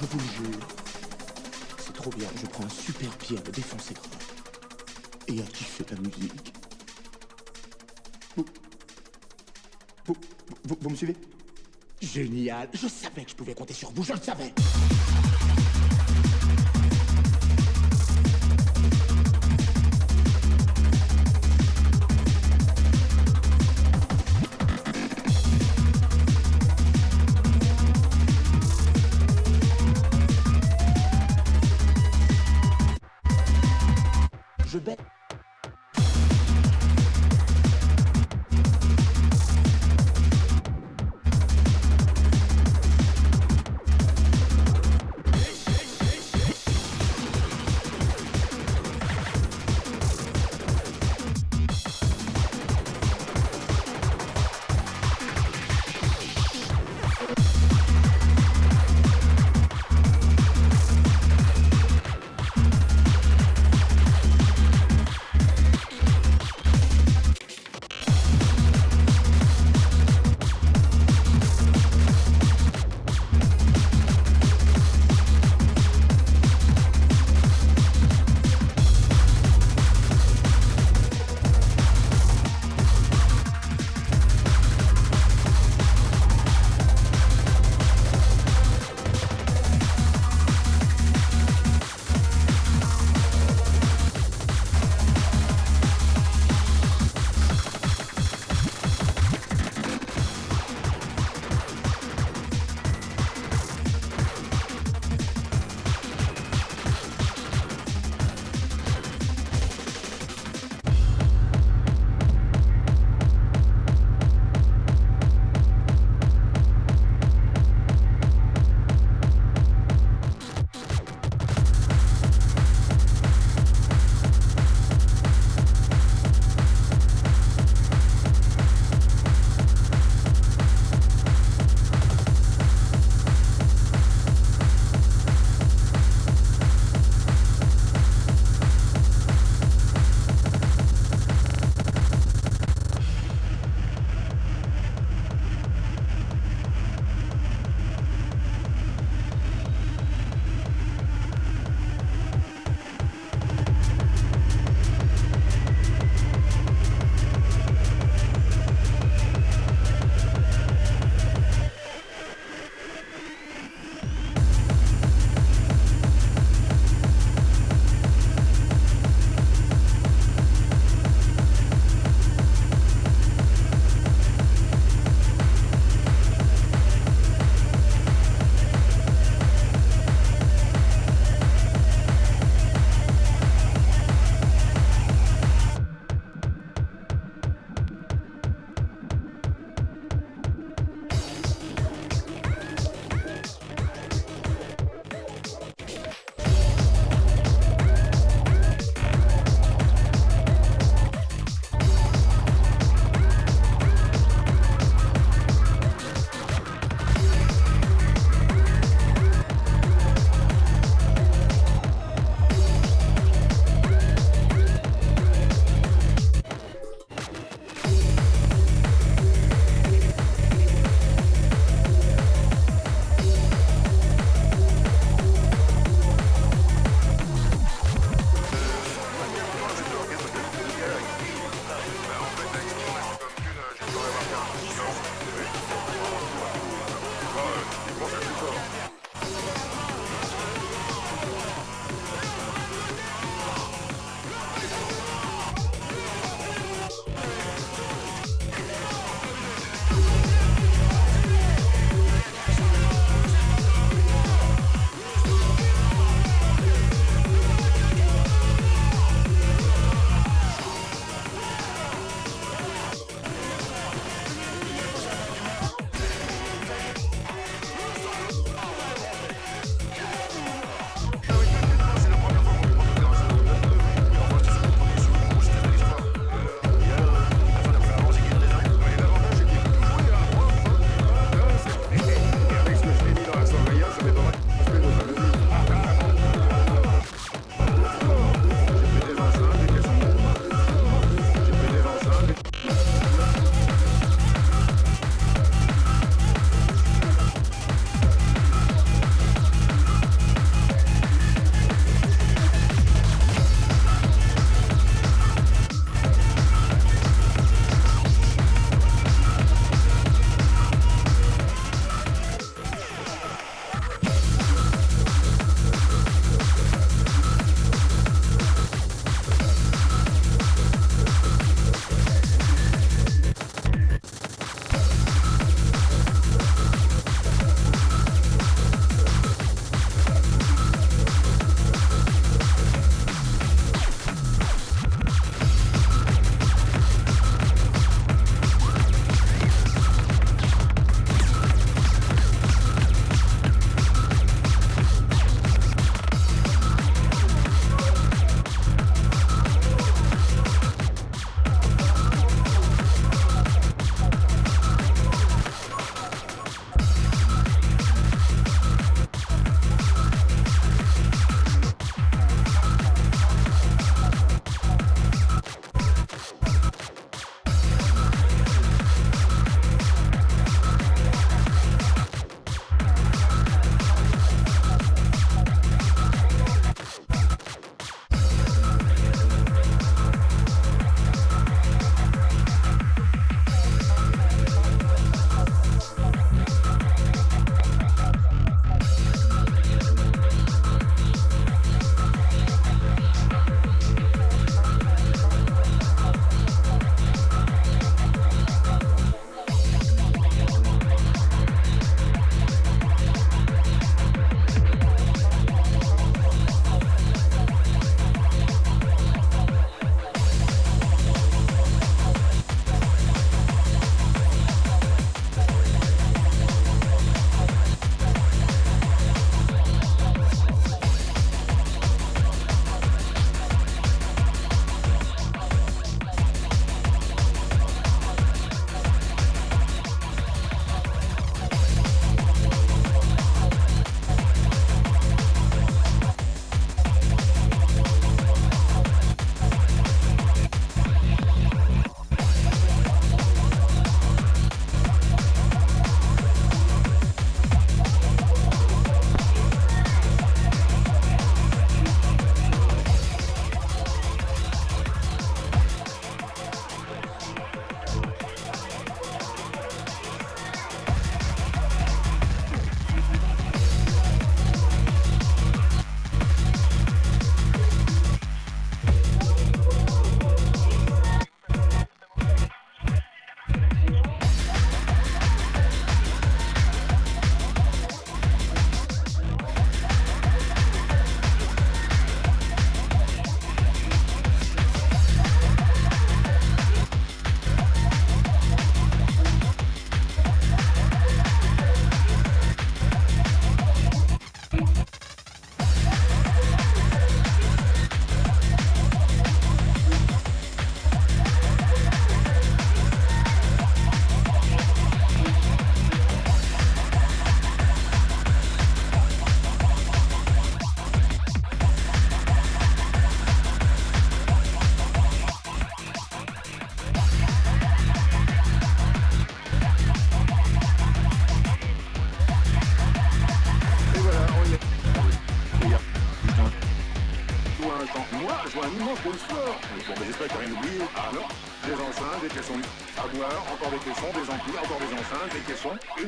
je vous le jure. C'est trop bien, je prends un super pied à me défoncer. Et à kiffer la musique. Vous, vous, vous me suivez? Génial, je savais que je pouvais compter sur vous, je le savais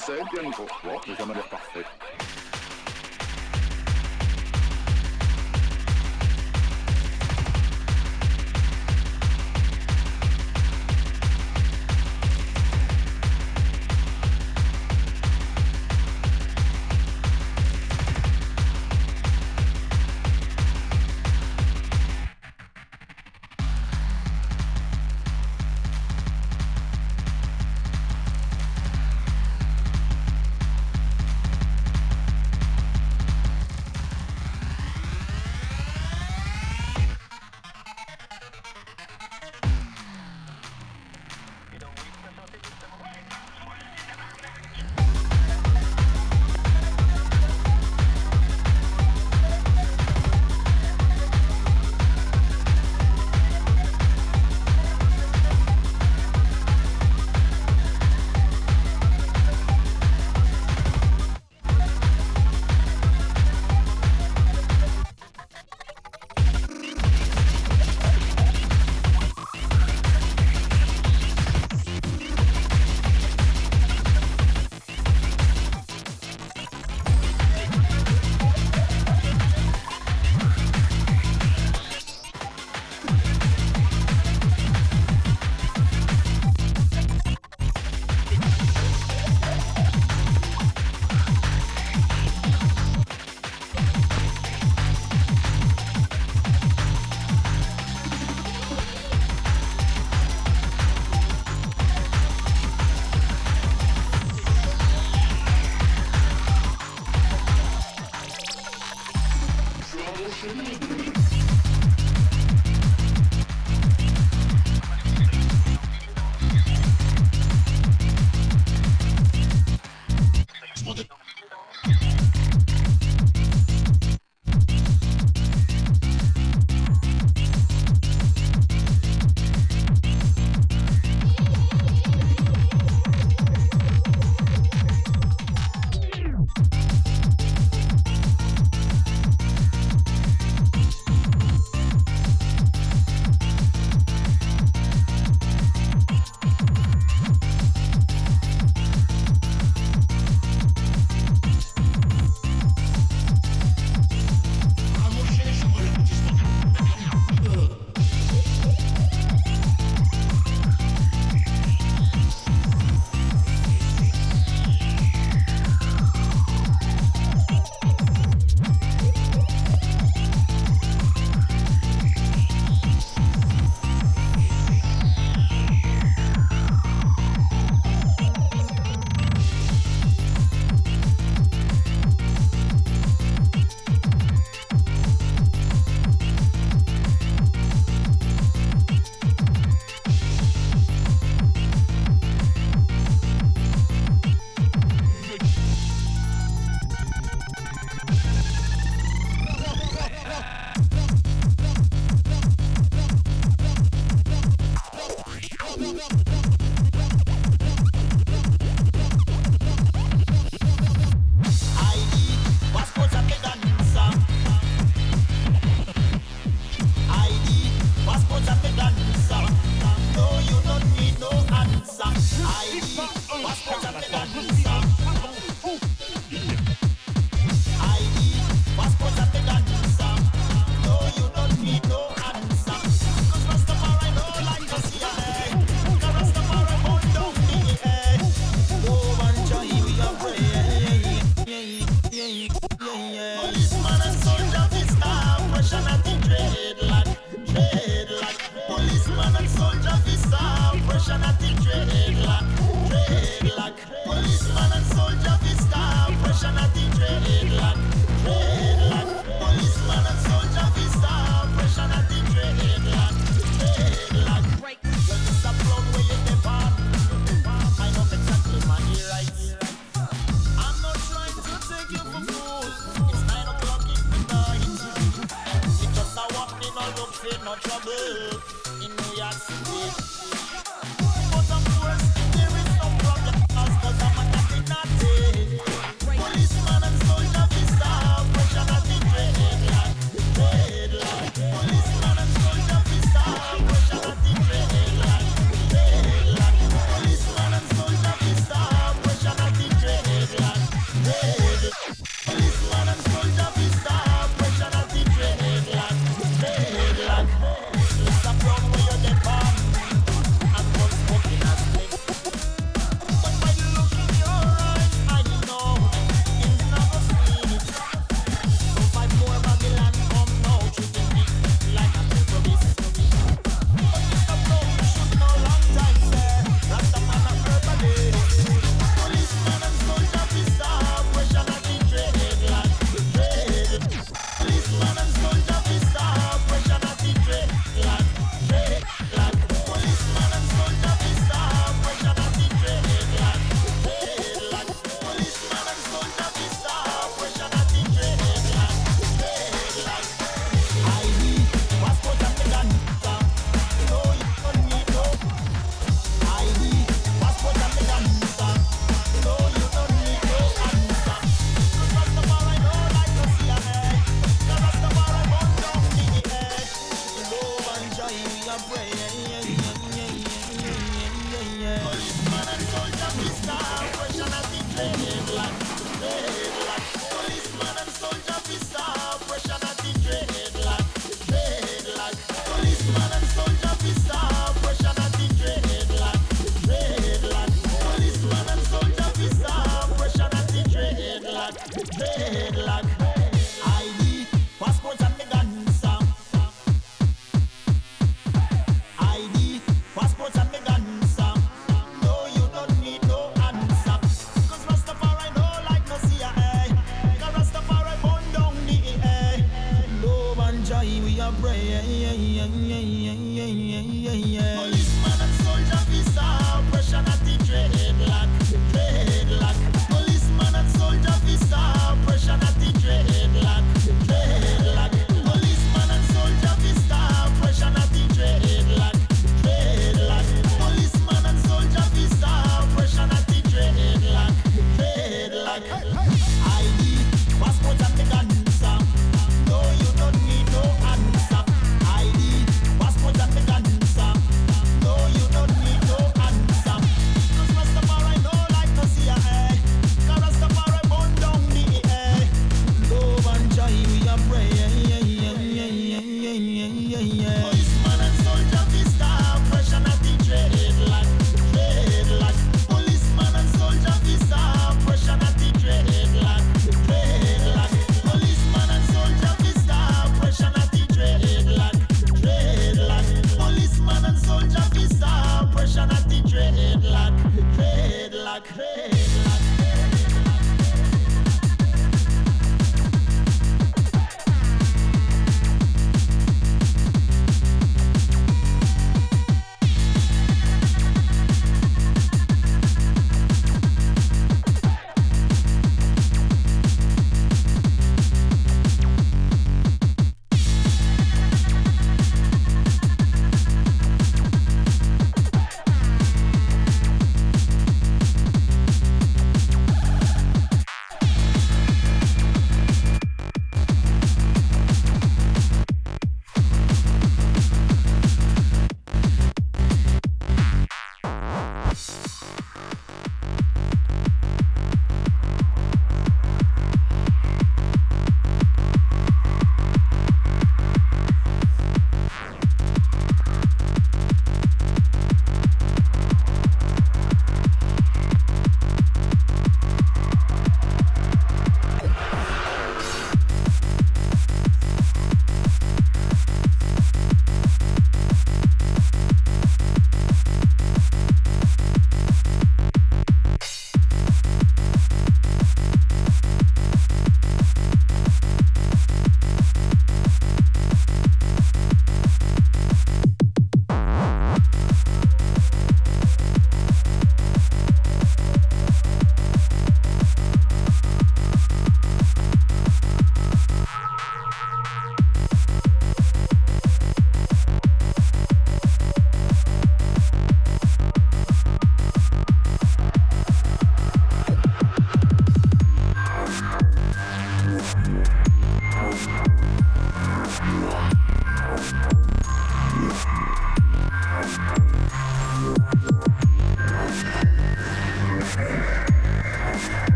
谁跟你我是什么人？